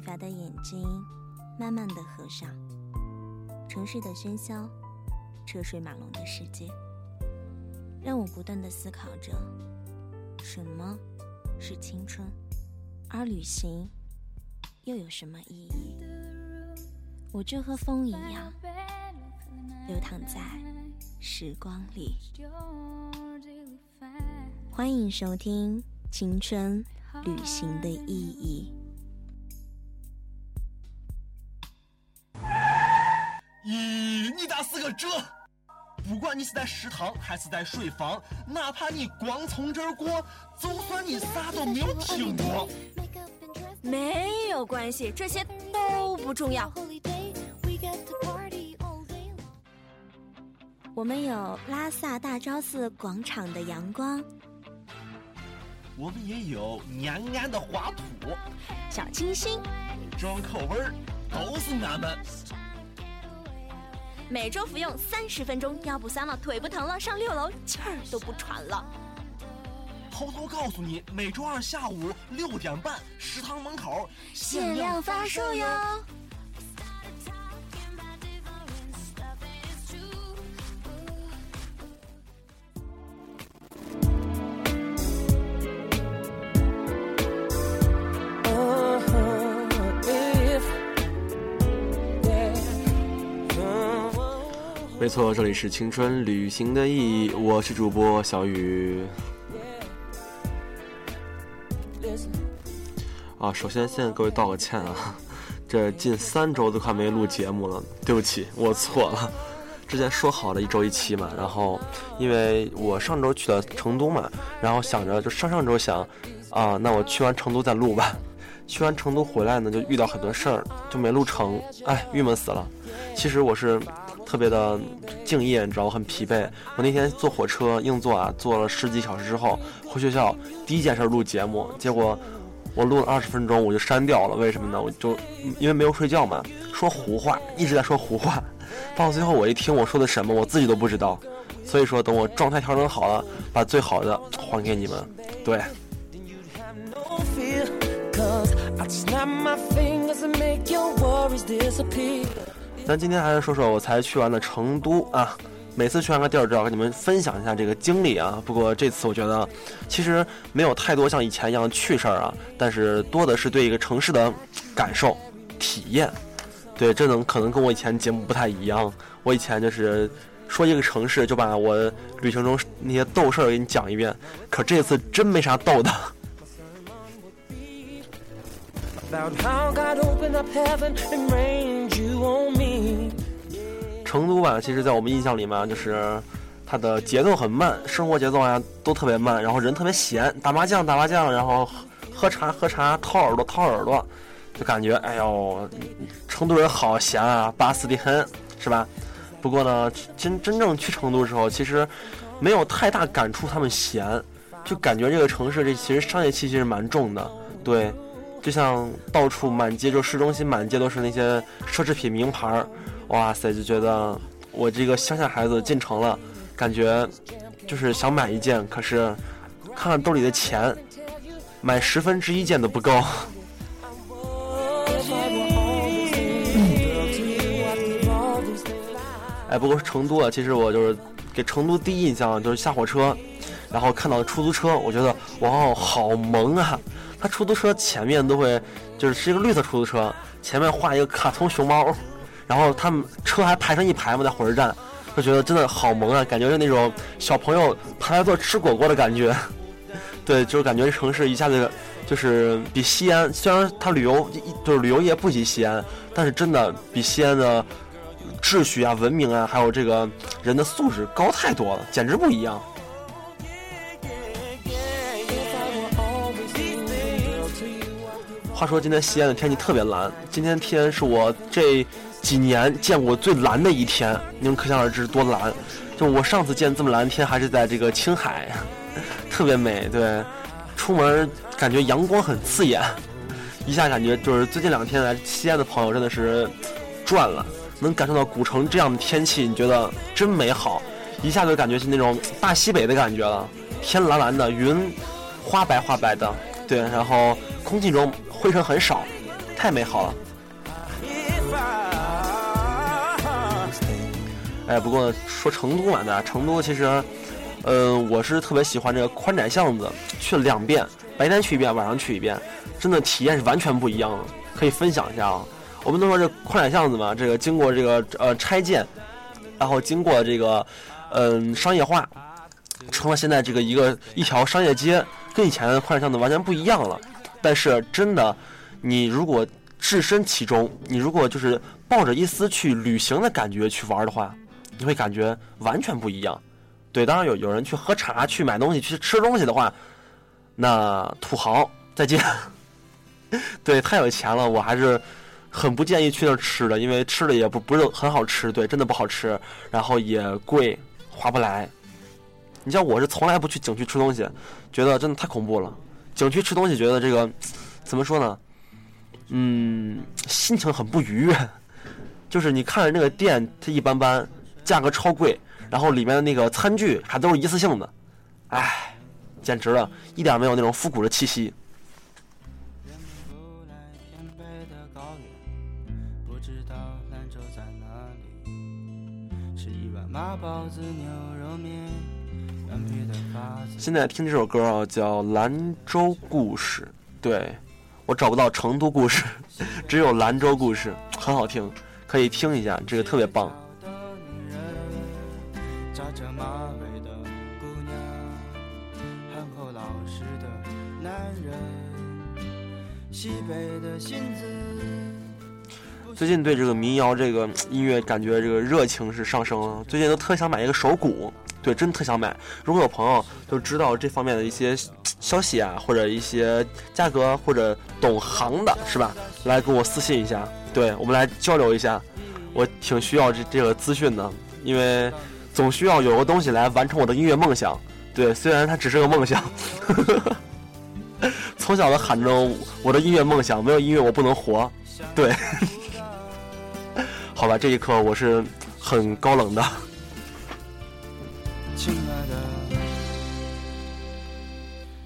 疲乏的眼睛慢慢的合上。城市的喧嚣，车水马龙的世界，让我不断的思考着，什么是青春，而旅行又有什么意义？我就和风一样，流淌在时光里。欢迎收听《青春旅行的意义》。这？不管你是在食堂还是在水房，哪怕你光从这儿过，就算你啥都没有听过，没有关系，这些都不重要。我们有拉萨大昭寺广场的阳光，我们也有延安的花土，小清新，重口味儿都是俺们。每周服用三十分钟，腰不酸了，腿不疼了，上六楼气儿都不喘了。偷偷告诉你，每周二下午六点半，食堂门口限量发售哟。错，这里是青春旅行的意义，我是主播小雨。啊，首先先给各位道个歉啊，这近三周都快没录节目了，对不起，我错了。之前说好的一周一期嘛，然后因为我上周去了成都嘛，然后想着就上上周想，啊，那我去完成都再录吧。去完成都回来呢，就遇到很多事儿，就没录成，哎，郁闷死了。其实我是。特别的敬业，你知道我很疲惫。我那天坐火车硬座啊，坐了十几小时之后回学校，第一件事录节目，结果我录了二十分钟我就删掉了。为什么呢？我就因为没有睡觉嘛，说胡话，一直在说胡话。到最后我一听我说的什么，我自己都不知道。所以说，等我状态调整好了，把最好的还给你们。对。咱今天还是说说我才去完了成都啊，每次去完个地儿都要跟你们分享一下这个经历啊。不过这次我觉得，其实没有太多像以前一样的趣事儿啊，但是多的是对一个城市的感受、体验。对，这能可能跟我以前节目不太一样。我以前就是说一个城市就把我旅行中那些逗事儿给你讲一遍，可这次真没啥逗的。成都吧，其实，在我们印象里面，就是它的节奏很慢，生活节奏啊都特别慢，然后人特别闲，打麻将打麻将，然后喝茶喝茶，掏耳朵掏耳朵，就感觉哎呦，成都人好闲啊，巴适的很，是吧？不过呢，真真正去成都的时候，其实没有太大感触他们闲，就感觉这个城市这其实商业气息是蛮重的，对。就像到处满街，就市中心满街都是那些奢侈品名牌儿，哇塞，就觉得我这个乡下孩子进城了，感觉就是想买一件，可是看看兜里的钱，买十分之一件都不够。哎，不过成都啊，其实我就是给成都第一印象就是下火车，然后看到出租车，我觉得哇哦，好萌啊！它出租车前面都会，就是是一个绿色出租车，前面画一个卡通熊猫，然后他们车还排成一排嘛，在火车站，就觉得真的好萌啊，感觉是那种小朋友排来坐吃果果的感觉。对，就是感觉这城市一下子就是比西安，虽然它旅游就是旅游业不及西安，但是真的比西安的秩序啊、文明啊，还有这个人的素质高太多了，简直不一样。话说今天西安的天气特别蓝，今天天是我这几年见过最蓝的一天，你们可想而知多蓝。就我上次见这么蓝天还是在这个青海，特别美。对，出门感觉阳光很刺眼，一下感觉就是最近两天来西安的朋友真的是赚了，能感受到古城这样的天气，你觉得真美好，一下就感觉是那种大西北的感觉了。天蓝蓝的，云花白花白的，对，然后空气中。灰尘很少，太美好了。哎，不过说成都嘛，的成都其实，嗯，我是特别喜欢这个宽窄巷子，去了两遍，白天去一遍，晚上去一遍，真的体验是完全不一样的，可以分享一下啊。我们都说这宽窄巷子嘛，这个经过这个呃拆建，然后经过这个嗯商业化，成了现在这个一个一条商业街，跟以前的宽窄巷子完全不一样了。但是真的，你如果置身其中，你如果就是抱着一丝去旅行的感觉去玩的话。你会感觉完全不一样，对，当然有有人去喝茶、去买东西、去吃东西的话，那土豪再见。对，太有钱了，我还是很不建议去那儿吃的，因为吃的也不不是很好吃，对，真的不好吃，然后也贵，划不来。你像我是从来不去景区吃东西，觉得真的太恐怖了。景区吃东西觉得这个怎么说呢？嗯，心情很不愉悦，就是你看着那个店，它一般般。价格超贵，然后里面的那个餐具还都是一次性的，唉，简直了，一点没有那种复古的气息。现在听这首歌啊，叫《兰州故事》，对我找不到成都故事，只有兰州故事，很好听，可以听一下，这个特别棒。西北的信子最近对这个民谣这个音乐感觉这个热情是上升了。最近都特想买一个手鼓，对，真特想买。如果有朋友就知道这方面的一些消息啊，或者一些价格，或者懂行的，是吧？来给我私信一下，对我们来交流一下。我挺需要这这个资讯的，因为总需要有个东西来完成我的音乐梦想。对，虽然它只是个梦想。从小的喊着我的音乐梦想，没有音乐我不能活。对，好吧，这一刻我是很高冷的。亲爱的，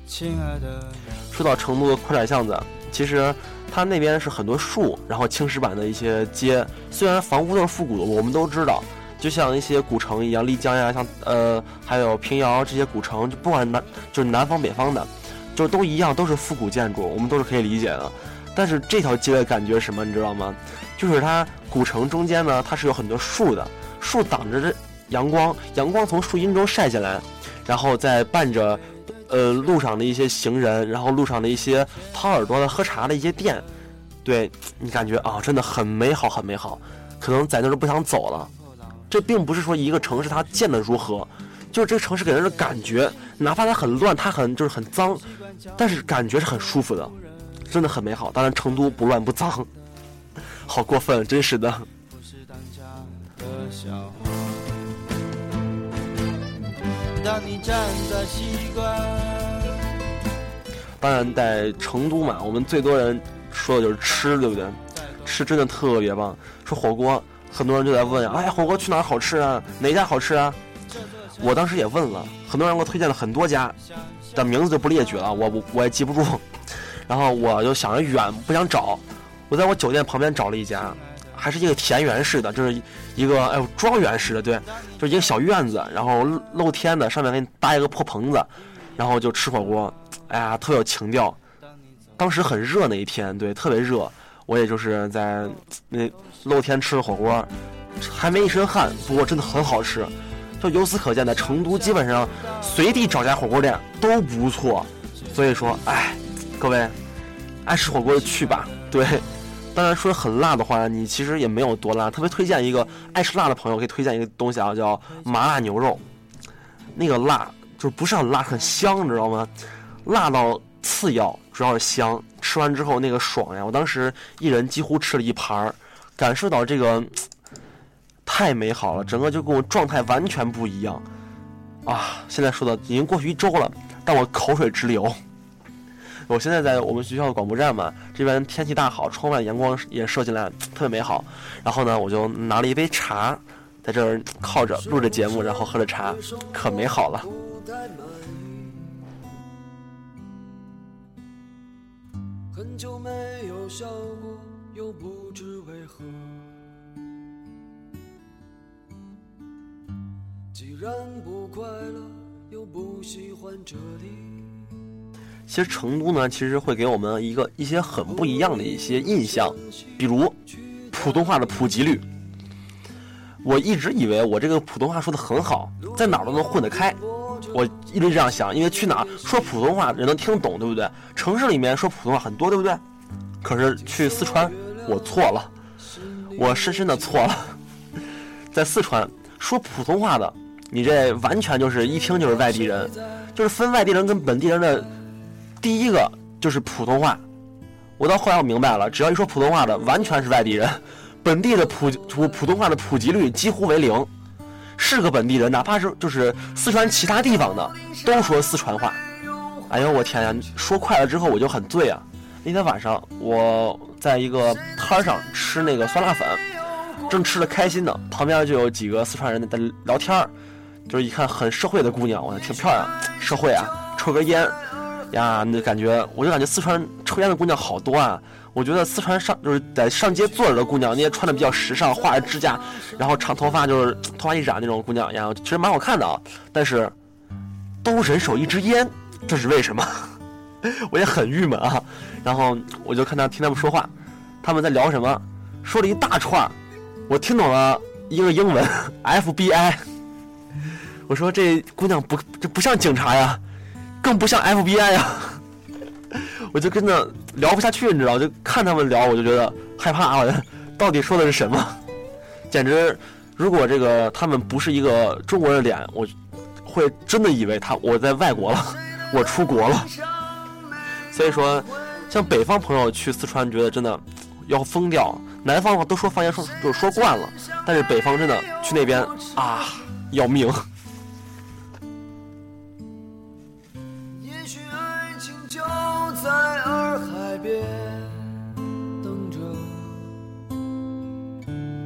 亲爱的。说到成都的宽窄巷子，其实它那边是很多树，然后青石板的一些街。虽然房屋都是复古的，我们都知道，就像一些古城一样，丽江呀，像呃，还有平遥这些古城，就不管南就是南方北方的。就都一样，都是复古建筑，我们都是可以理解的。但是这条街的感觉什么，你知道吗？就是它古城中间呢，它是有很多树的，树挡着这阳光，阳光从树荫中晒进来，然后再伴着，呃，路上的一些行人，然后路上的一些掏耳朵的、喝茶的一些店，对你感觉啊，真的很美好，很美好。可能在那儿不想走了。这并不是说一个城市它建的如何。就是这个城市给人的感觉，哪怕它很乱，它很就是很脏，但是感觉是很舒服的，真的很美好。当然，成都不乱不脏，好过分，真是的。当然，在成都嘛，我们最多人说的就是吃，对不对？吃真的特别棒。说火锅，很多人就在问，哎，火锅去哪儿好吃啊？哪家好吃啊？我当时也问了，很多人给我推荐了很多家，但名字就不列举了，我我也记不住。然后我就想着远不想找，我在我酒店旁边找了一家，还是一个田园式的，就是一个哎呦庄园式的，对，就一个小院子，然后露天的，上面给你搭一个破棚子，然后就吃火锅，哎呀特有情调。当时很热那一天，对，特别热，我也就是在那露天吃的火锅，还没一身汗，不过真的很好吃。就由此可见，在成都基本上随地找家火锅店都不错，所以说，哎，各位爱吃火锅的去吧。对，当然说很辣的话，你其实也没有多辣。特别推荐一个爱吃辣的朋友，可以推荐一个东西啊，叫麻辣牛肉。那个辣就是不是很辣，很香，你知道吗？辣到次要，主要是香。吃完之后那个爽呀！我当时一人几乎吃了一盘儿，感受到这个。太美好了，整个就跟我状态完全不一样，啊！现在说的已经过去一周了，但我口水直流。我现在在我们学校的广播站嘛，这边天气大好，窗外阳光也射进来，特别美好。然后呢，我就拿了一杯茶，在这儿靠着录着节目，然后喝着茶，可美好了。很久没有笑过，又不知为何。既然不快乐，又不喜欢这里。其实成都呢，其实会给我们一个一些很不一样的一些印象，比如普通话的普及率。我一直以为我这个普通话说的很好，在哪儿都能混得开。我一直这样想，因为去哪儿说普通话人能听懂，对不对？城市里面说普通话很多，对不对？可是去四川，我错了，我深深的错了。在四川说普通话的，你这完全就是一听就是外地人，就是分外地人跟本地人的。第一个就是普通话，我到后来我明白了，只要一说普通话的，完全是外地人，本地的普普普通话的普及率几乎为零。是个本地人，哪怕是就是四川其他地方的，都说四川话。哎呦我天呀，说快了之后我就很醉啊！那天晚上我在一个摊上吃那个酸辣粉，正吃的开心呢，旁边就有几个四川人在聊天就是一看很社会的姑娘，我挺漂亮，社会啊，抽根烟。呀，那感觉我就感觉四川抽烟的姑娘好多啊！我觉得四川上就是在上街坐着的姑娘，那些穿的比较时尚，画着指甲，然后长头发就是头发一染那种姑娘呀，其实蛮好看的啊。但是都人手一支烟，这是为什么？我也很郁闷啊。然后我就看他听他们说话，他们在聊什么？说了一大串，我听懂了一个英文 FBI。我说这姑娘不这不像警察呀。更不像 FBI 呀，我就跟着聊不下去，你知道？就看他们聊，我就觉得害怕啊！到底说的是什么？简直，如果这个他们不是一个中国人的脸，我会真的以为他我在外国了，我出国了。所以说，像北方朋友去四川，觉得真的要疯掉；南方的话都说方言说就说惯了，但是北方真的去那边啊要命。也许爱情就在洱海边等着，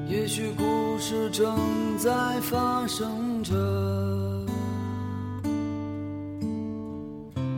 也许故事正在发生着。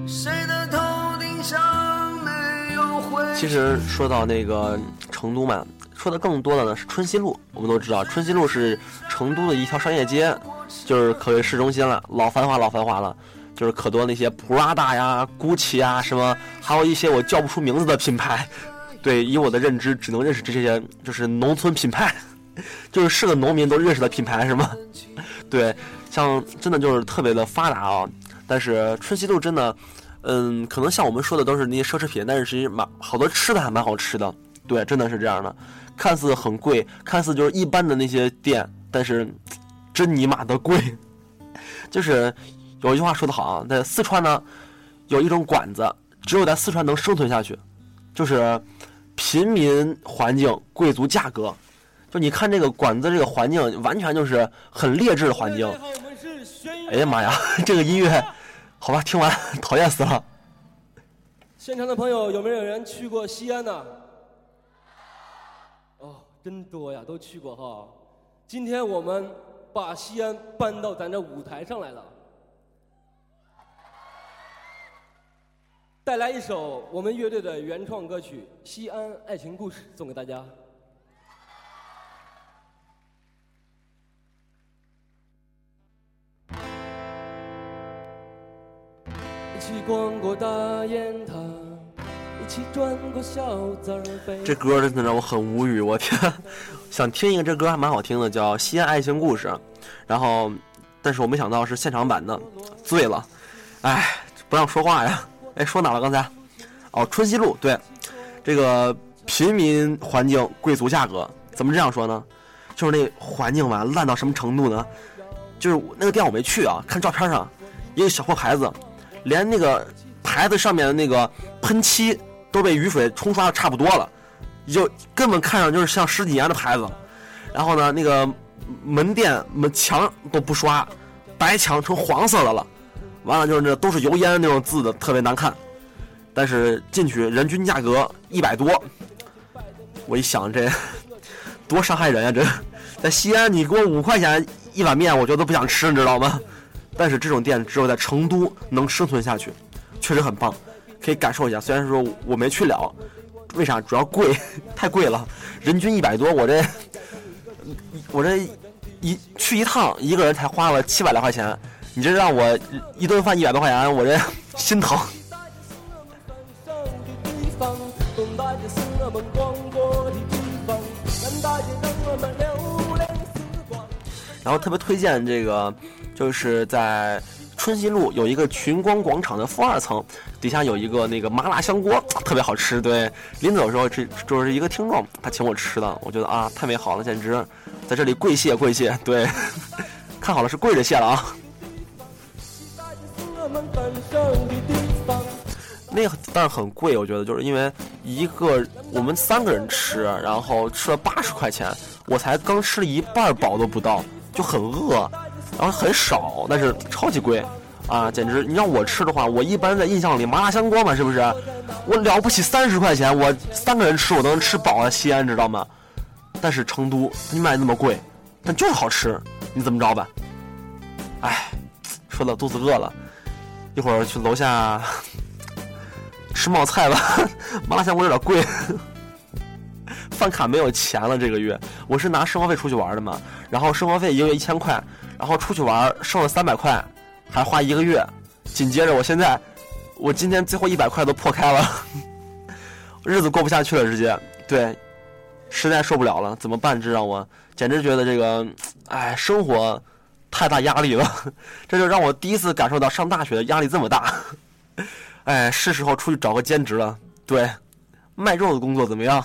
谁的头顶上没有灰？其实说到那个成都嘛，说的更多的呢是春熙路。我们都知道，春熙路是成都的一条商业街，就是可谓市中心了，老繁华老繁华了，就是可多那些 Prada 呀、GUCCI 啊什么，还有一些我叫不出名字的品牌。对，以我的认知，只能认识这些，就是农村品牌。就是是个农民都认识的品牌是吗？对，像真的就是特别的发达啊。但是春熙路真的，嗯，可能像我们说的都是那些奢侈品，但是其实蛮好多吃的还蛮好吃的。对，真的是这样的。看似很贵，看似就是一般的那些店，但是真尼玛的贵。就是有一句话说得好啊，在四川呢，有一种馆子，只有在四川能生存下去，就是贫民环境，贵族价格。就你看这个馆子，这个环境完全就是很劣质的环境。哎呀妈呀，这个音乐，好吧，听完 讨厌死了。现场的朋友有没有人去过西安呢？哦，真多呀，都去过哈。今天我们把西安搬到咱这舞台上来了，带来一首我们乐队的原创歌曲《西安爱情故事》，送给大家。一起逛过大雁塔这歌真的让我很无语，我天！想听一个这歌还蛮好听的，叫《西安爱情故事》，然后，但是我没想到是现场版的，醉了，哎，不让说话呀！哎，说哪了刚才？哦，春熙路，对，这个平民环境，贵族价格，怎么这样说呢？就是那环境吧，烂到什么程度呢？就是那个店我没去啊，看照片上一个小破牌子。连那个牌子上面的那个喷漆都被雨水冲刷的差不多了，就根本看上就是像十几年的牌子。然后呢，那个门店门墙都不刷，白墙成黄色的了。完了就是那都是油烟那种字的，特别难看。但是进去人均价格一百多，我一想这 多伤害人呀！这 在西安你给我五块钱一碗面，我觉得都不想吃，你知道吗？但是这种店只有在成都能生存下去，确实很棒。可以感受一下。虽然说我没去了，为啥？主要贵，太贵了，人均一百多，我这我这一去一趟，一个人才花了七百来块钱。你这让我一顿饭一百多块钱，我这 心疼。然后特别推荐这个，就是在春熙路有一个群光广场的负二层，底下有一个那个麻辣香锅，特别好吃。对，临走的时候，这就是一个听众，他请我吃的，我觉得啊，太美好了，简直在这里跪谢跪谢。对，看好了是跪着谢了啊。那个但是很贵，我觉得就是因为一个我们三个人吃，然后吃了八十块钱，我才刚吃了一半饱都不到，就很饿，然后很少，但是超级贵，啊，简直！你让我吃的话，我一般在印象里麻辣香锅嘛，是不是？我了不起三十块钱，我三个人吃我都能吃饱了。西安知道吗？但是成都你卖那么贵，但就是好吃，你怎么着吧？哎，说的肚子饿了，一会儿去楼下。吃冒菜吧，麻辣香锅有点贵，饭卡没有钱了。这个月我是拿生活费出去玩的嘛，然后生活费一个月一千块，然后出去玩剩了三百块，还花一个月。紧接着我现在，我今天最后一百块都破开了，日子过不下去了，直接对，实在受不了了，怎么办？这让我简直觉得这个，哎，生活太大压力了，这就让我第一次感受到上大学的压力这么大。哎，是时候出去找个兼职了。对，卖肉的工作怎么样？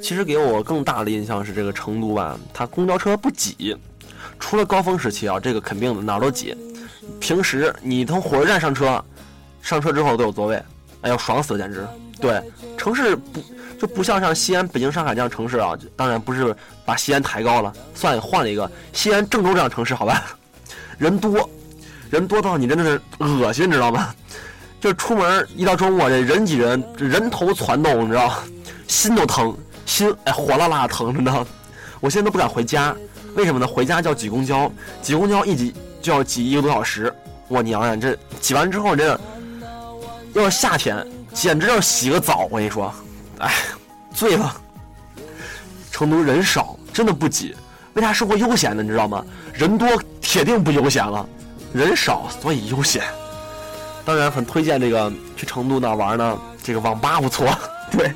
其实给我更大的印象是这个成都吧，它公交车不挤。除了高峰时期啊，这个肯定的，哪儿都挤。平时你从火车站上车，上车之后都有座位，哎呦，爽死了，简直。对，城市不就不像像西安、北京、上海这样城市啊？当然不是把西安抬高了，算，换了一个西安、郑州这样城市，好吧？人多，人多到你真的是恶心，你知道吗？就出门一到中午，这人挤人，人头攒动，你知道，心都疼，心哎火辣辣疼，真的。我现在都不敢回家。为什么呢？回家叫挤公交，挤公交一挤就要挤一个多小时。我娘呀，这挤完之后，这要是夏天，简直要洗个澡。我跟你说，哎，醉了。成都人少，真的不挤。为啥生活悠闲呢？你知道吗？人多铁定不悠闲了，人少所以悠闲。当然很推荐这个去成都哪玩呢？这个网吧不错。对，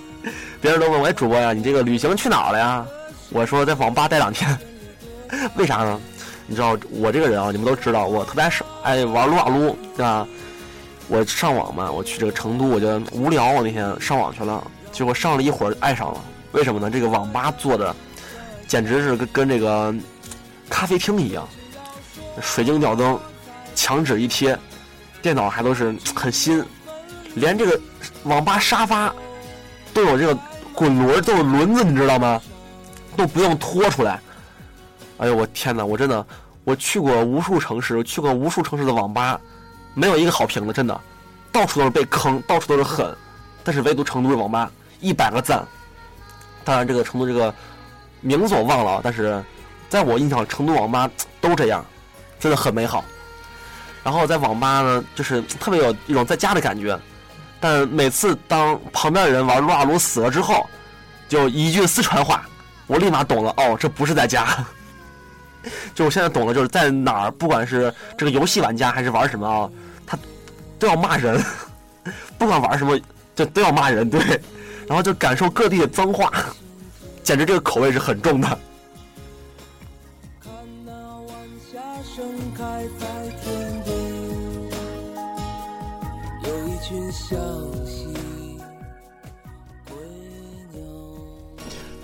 别人都问我，哎，主播呀，你这个旅行去哪儿了呀？我说在网吧待两天。为啥呢？你知道我这个人啊，你们都知道，我特别爱上爱玩撸啊撸，对吧？我上网嘛，我去这个成都，我就无聊，我那天上网去了，结果上了一会儿爱上了。为什么呢？这个网吧做的简直是跟跟这个咖啡厅一样，水晶吊灯，墙纸一贴，电脑还都是 很新，连这个网吧沙发都有这个滚轮，都有轮子，你知道吗？都不用拖出来。哎呦我天哪！我真的，我去过无数城市，去过无数城市的网吧，没有一个好评的，真的，到处都是被坑，到处都是狠，但是唯独成都的网吧一百个赞。当然，这个成都这个名字我忘了，但是在我印象，成都网吧都这样，真的很美好。然后在网吧呢，就是特别有一种在家的感觉，但每次当旁边的人玩撸啊撸死了之后，就一句四川话，我立马懂了，哦，这不是在家。就我现在懂了，就是在哪儿，不管是这个游戏玩家还是玩什么啊，他都要骂人，不管玩什么就都要骂人，对，然后就感受各地的脏话，简直这个口味是很重的。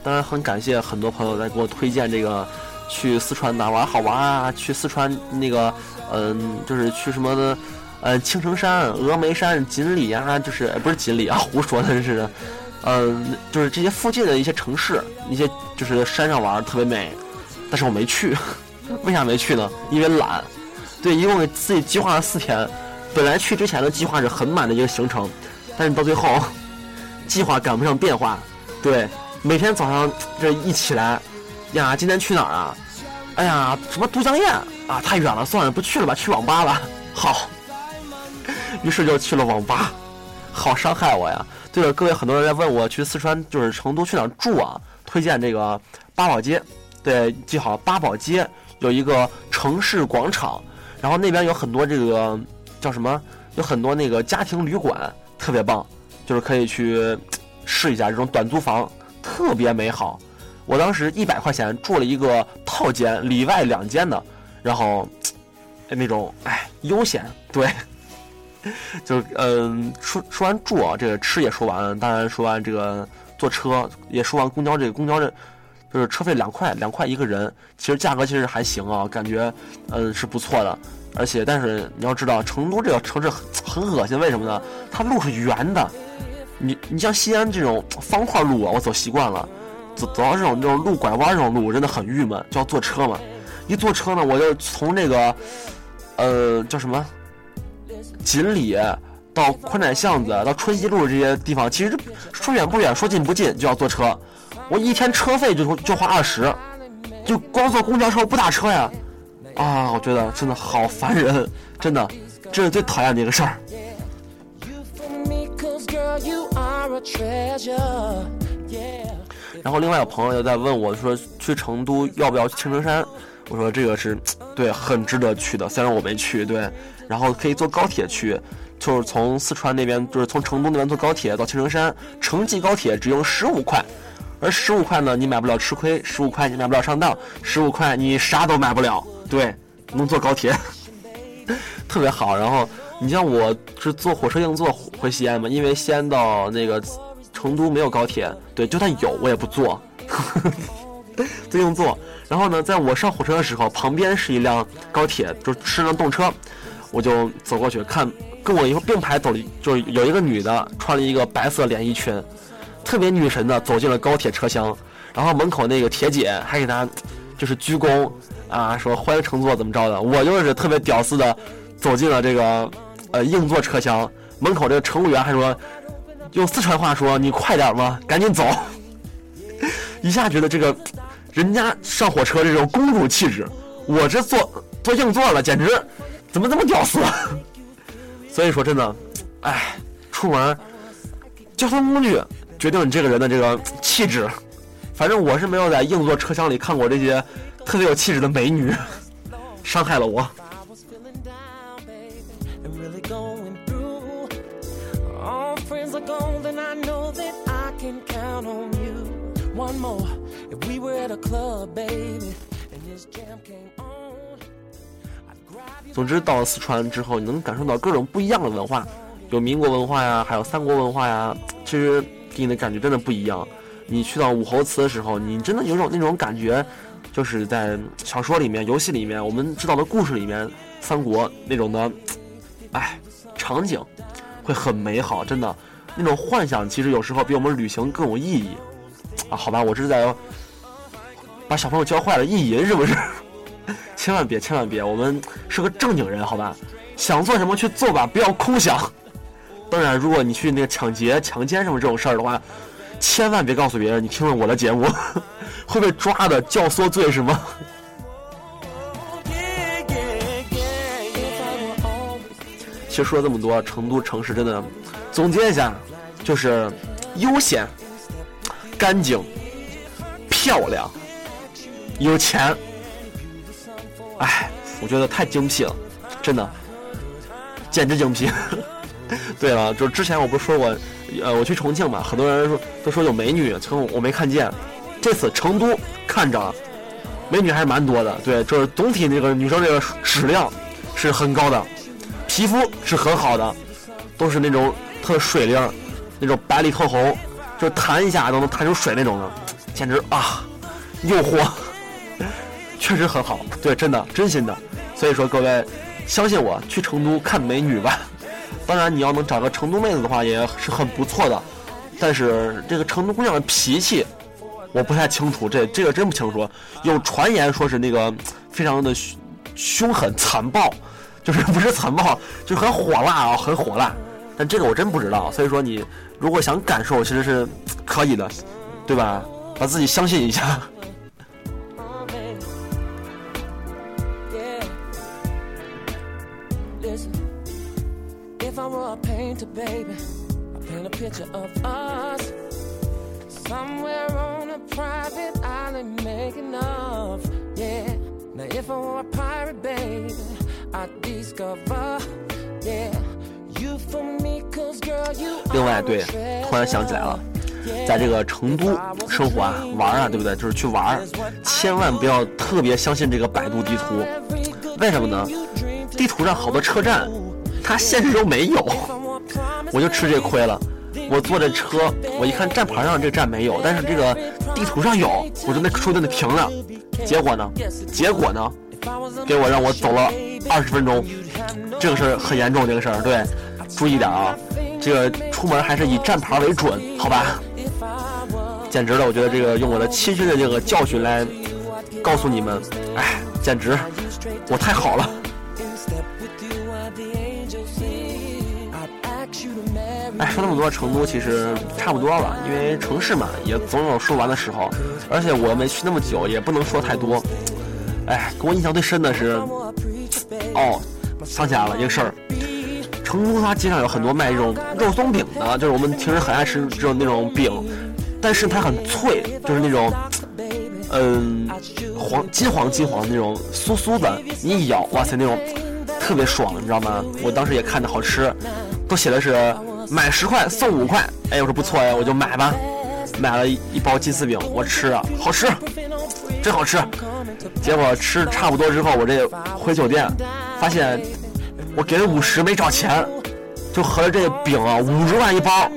当然，很感谢很多朋友在给我推荐这个。去四川哪玩好玩啊？去四川那个，嗯，就是去什么的，呃，青城山、峨眉山、锦里啊，就是不是锦里啊，胡说的是，嗯，就是这些附近的一些城市，一些就是山上玩特别美，但是我没去，为啥没去呢？因为懒，对，一共给自己计划了四天。本来去之前的计划是很满的一个行程，但是到最后，计划赶不上变化。对，每天早上这一起来，呀，今天去哪儿啊？哎呀，什么都江堰啊？太远了，算了，不去了吧，去网吧吧。好，于是就去了网吧。好伤害我呀！对了，各位，很多人在问我去四川就是成都去哪儿住啊？推荐这个八宝街，对，记好，八宝街有一个城市广场，然后那边有很多这个叫什么？有很多那个家庭旅馆，特别棒，就是可以去试一下这种短租房，特别美好。我当时一百块钱住了一个套间，里外两间的，然后那种哎悠闲，对。就嗯，说说完住啊，这个吃也说完了，当然说完这个坐车也说完公交，这个公交这就是车费两块，两块一个人，其实价格其实还行啊，感觉嗯是不错的，而且但是你要知道，成都这个城市很很恶心，为什么呢？它路是圆的，你你像西安这种方块路啊，我走习惯了，走走到这种这种路拐弯这种路，真的很郁闷，就要坐车嘛，一坐车呢，我就从那个呃叫什么？锦里到宽窄巷子到春熙路这些地方，其实说远不远，说近不近，就要坐车。我一天车费就就花二十，就光坐公交车不打车呀！啊，我觉得真的好烦人，真的，这是最讨厌的一个事儿。然后另外有朋友又在问我说，去成都要不要去青城山？我说这个是对，很值得去的，虽然我没去，对。然后可以坐高铁去，就是从四川那边，就是从成都那边坐高铁到青城山，城际高铁只用十五块，而十五块呢，你买不了吃亏，十五块你买不了上当，十五块你啥都买不了。对，能坐高铁，特别好。然后你像我是坐火车硬座回西安嘛，因为西安到那个成都没有高铁，对，就算有我也不坐，坐硬座。然后呢，在我上火车的时候，旁边是一辆高铁，就是辆动车。我就走过去看，跟我一块并排走了，就有一个女的穿了一个白色连衣裙，特别女神的走进了高铁车厢，然后门口那个铁姐还给她就是鞠躬啊，说欢迎乘坐怎么着的。我就是特别屌丝的走进了这个呃硬座车厢，门口这个乘务员还说用四川话说你快点吧，赶紧走。一下觉得这个人家上火车这种公主气质，我这坐坐硬座了，简直。怎么这么屌丝？所以说真的，哎，出门交通工具决定你这个人的这个气质。反正我是没有在硬座车厢里看过这些特别有气质的美女，伤害了我。总之，到了四川之后，你能感受到各种不一样的文化，有民国文化呀，还有三国文化呀。其实给你的感觉真的不一样。你去到武侯祠的时候，你真的有种那种感觉，就是在小说里面、游戏里面，我们知道的故事里面，三国那种的，哎，场景会很美好，真的。那种幻想其实有时候比我们旅行更有意义。啊，好吧，我这是在把小朋友教坏了，意淫是不是？千万别，千万别！我们是个正经人，好吧？想做什么去做吧，不要空想。当然，如果你去那个抢劫、强奸什么这种事儿的话，千万别告诉别人你听了我的节目，会被抓的，教唆罪是吗？其实说了这么多，成都城市真的，总结一下，就是悠闲、干净、漂亮、有钱。哎，我觉得太精辟了，真的，简直精辟。对了，就是之前我不是说过，呃，我去重庆嘛，很多人说都说有美女，从我没看见。这次成都看着了，美女还是蛮多的。对，就是总体那个女生这个质量是很高的，皮肤是很好的，都是那种特水灵，那种白里透红，就弹一下都能弹出水那种的，简直啊，诱惑。确实很好，对，真的，真心的。所以说，各位，相信我，去成都看美女吧。当然，你要能找个成都妹子的话，也是很不错的。但是，这个成都姑娘的脾气，我不太清楚，这这个真不清楚。有传言说是那个非常的凶狠残暴，就是不是残暴，就是很火辣啊，很火辣。但这个我真不知道，所以说你如果想感受，其实是可以的，对吧？把自己相信一下。this if i were a painter baby paint a picture of us somewhere on a private island making love. Yeah. Now, if I were a pirate, baby, I'd discover. Yeah. 另外，对突然想起来了，在这个成都生活啊、玩啊，对不对？就是去玩，千万不要特别相信这个百度地图。为什么呢？地图上好多车站，它现实中没有，我就吃这亏了。我坐这车，我一看站牌上这站没有，但是这个地图上有，我就那说在那停了。结果呢？结果呢？给我让我走了二十分钟，这个事儿很严重，这个事儿对，注意点啊。这个出门还是以站牌为准，好吧？简直了，我觉得这个用我的亲身的这个教训来告诉你们，哎，简直我太好了。哎，说那么多，成都其实差不多了，因为城市嘛，也总有说完的时候。而且我没去那么久，也不能说太多。哎，给我印象最深的是，哦，想起来了一个事儿。成都它街上有很多卖这种肉松饼的，就是我们平时很爱吃这种那种饼，但是它很脆，就是那种，嗯，黄金黄金黄那种酥酥的，你一咬，哇塞，那种特别爽，你知道吗？我当时也看着好吃，都写的是买十块送五块，哎，我说不错呀，我就买吧，买了一一包金丝饼，我吃啊，好吃，真好吃。结果吃差不多之后，我这回酒店，发现我给了五十没找钱，就合着这个饼啊五十万一包。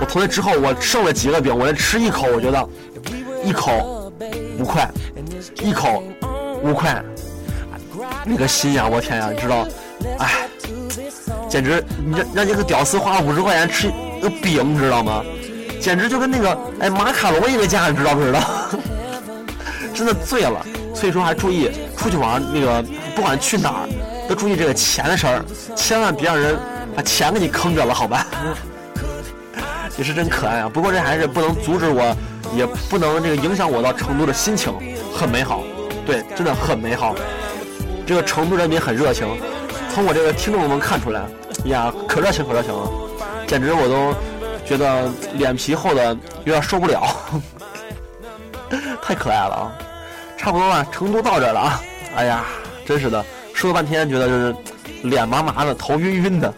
我从那之后，我剩了几个饼，我连吃一口，我觉得一口五块，一口五块，那个心呀，我天呀，你知道，哎，简直你让让这个屌丝花了五十块钱吃个饼，你知道吗？简直就跟那个哎马卡龙一个价，你知道不知道？真的醉了。所以说还注意出去玩，那个不管去哪儿，都注意这个钱的事儿，千万别让人把钱给你坑着了，好吧？也是真可爱啊！不过这还是不能阻止我，也不能这个影响我到成都的心情，很美好，对，真的很美好。这个成都人民很热情，从我这个听众能看出来，呀，可热情可热情了，简直我都觉得脸皮厚的有点受不了，太可爱了啊！差不多了，成都到这了啊！哎呀，真是的，说了半天，觉得就是脸麻麻的，头晕晕的。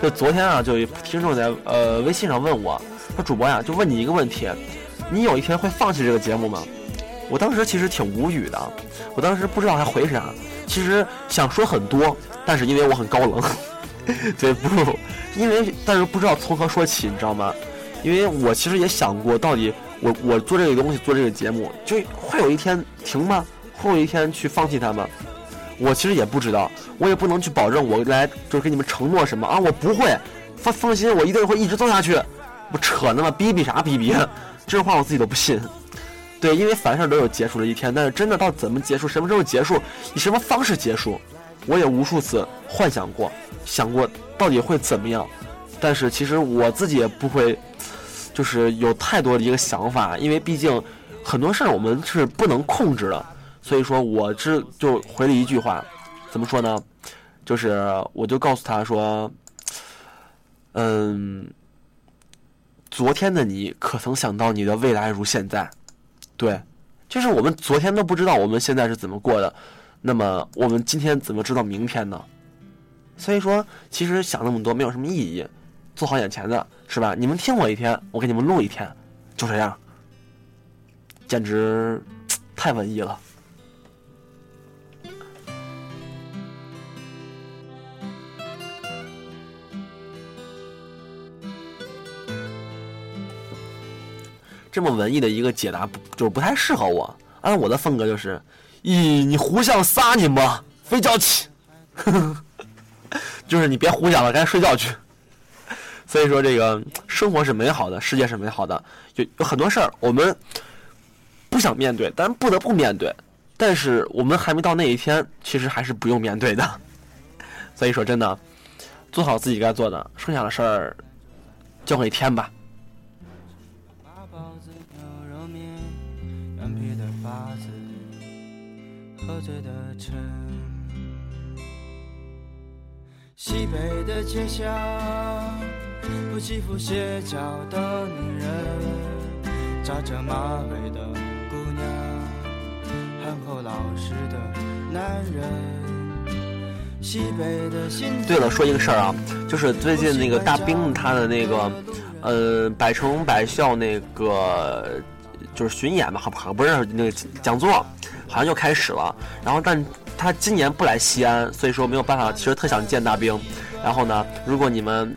就昨天啊，就有听众在呃微信上问我，说主播呀，就问你一个问题，你有一天会放弃这个节目吗？我当时其实挺无语的，我当时不知道该回啥，其实想说很多，但是因为我很高冷，所以不，因为但是不知道从何说起，你知道吗？因为我其实也想过，到底我我做这个东西，做这个节目，就会有一天停吗？会有一天去放弃它吗？我其实也不知道，我也不能去保证我来就是给你们承诺什么啊，我不会，放放心，我一定会一直做下去。不扯呢吗？逼逼啥逼逼？这话我自己都不信。对，因为凡事都有结束的一天，但是真的到怎么结束，什么时候结束，以什么方式结束，我也无数次幻想过，想过到底会怎么样。但是其实我自己也不会，就是有太多的一个想法，因为毕竟很多事儿我们是不能控制的。所以说，我只就回了一句话，怎么说呢？就是我就告诉他说，嗯，昨天的你可曾想到你的未来如现在？对，就是我们昨天都不知道我们现在是怎么过的，那么我们今天怎么知道明天呢？所以说，其实想那么多没有什么意义，做好眼前的，是吧？你们听我一天，我给你们录一天，就这样，简直太文艺了。这么文艺的一个解答不就不太适合我。按我的风格就是，咦，你胡想啥呢嘛？睡觉去，就是你别胡想了，赶紧睡觉去。所以说，这个生活是美好的，世界是美好的，有有很多事儿我们不想面对，但不得不面对。但是我们还没到那一天，其实还是不用面对的。所以说真的，做好自己该做的，剩下的事儿交给天吧。喝醉的城。西北的街巷，不欺负斜角的女人，扎着马尾的姑娘，憨厚老实的男人。西北的新对了，说一个事儿啊，就是最近那个大兵他的那个，呃，百城百校那个就是巡演吧，好好不是那个讲座，好像又开始了。然后，但他今年不来西安，所以说没有办法。其实特想见大兵。然后呢，如果你们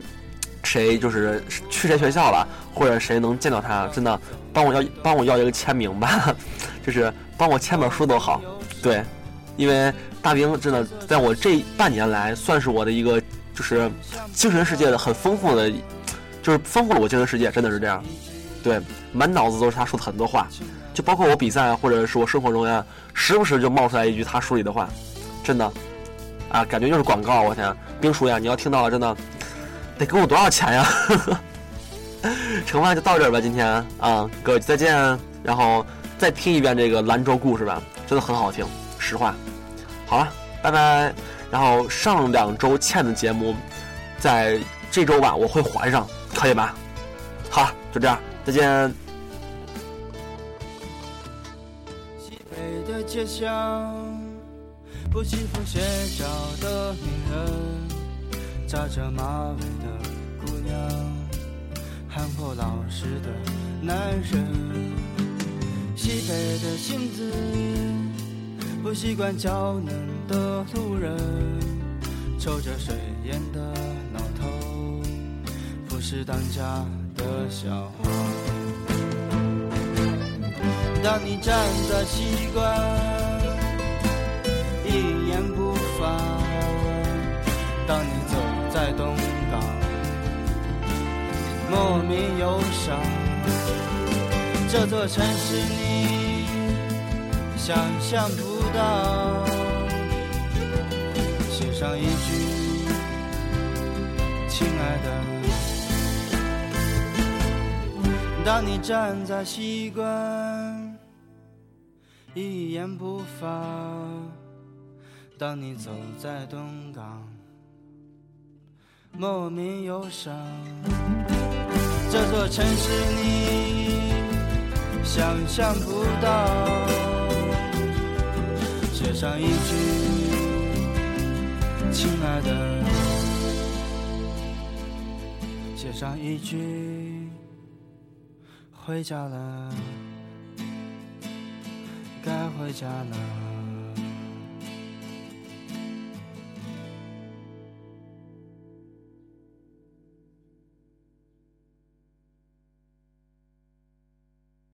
谁就是去谁学校了，或者谁能见到他，真的帮我要帮我要一个签名吧，就是帮我签本书都好。对，因为大兵真的在我这半年来，算是我的一个就是精神世界的很丰富的，就是丰富了我精神世界，真的是这样。对，满脑子都是他说的很多话，就包括我比赛或者是我生活中呀，时不时就冒出来一句他书里的话，真的，啊，感觉就是广告。我天，兵叔呀，你要听到了，真的得给我多少钱呀？盛饭就到这儿吧，今天啊，各位再见。然后再听一遍这个兰州故事吧，真的很好听，实话。好了，拜拜。然后上两周欠的节目，在这周吧我会还上，可以吧？好，就这样，再见。街巷，不欺负斜角的女人，扎着马尾的姑娘，憨厚老实的男人。西北的杏子，不习惯娇嫩的路人，抽着水烟的老头，不是当家的小孩。当你站在西关，一言不发；当你走在东港，莫名忧伤。这座城市你想象不到，写上一句，亲爱的。当你站在西关，一言不发；当你走在东港，莫名忧伤。这座城市你想象不到，写上一句，亲爱的，写上一句。回家了，该回家了。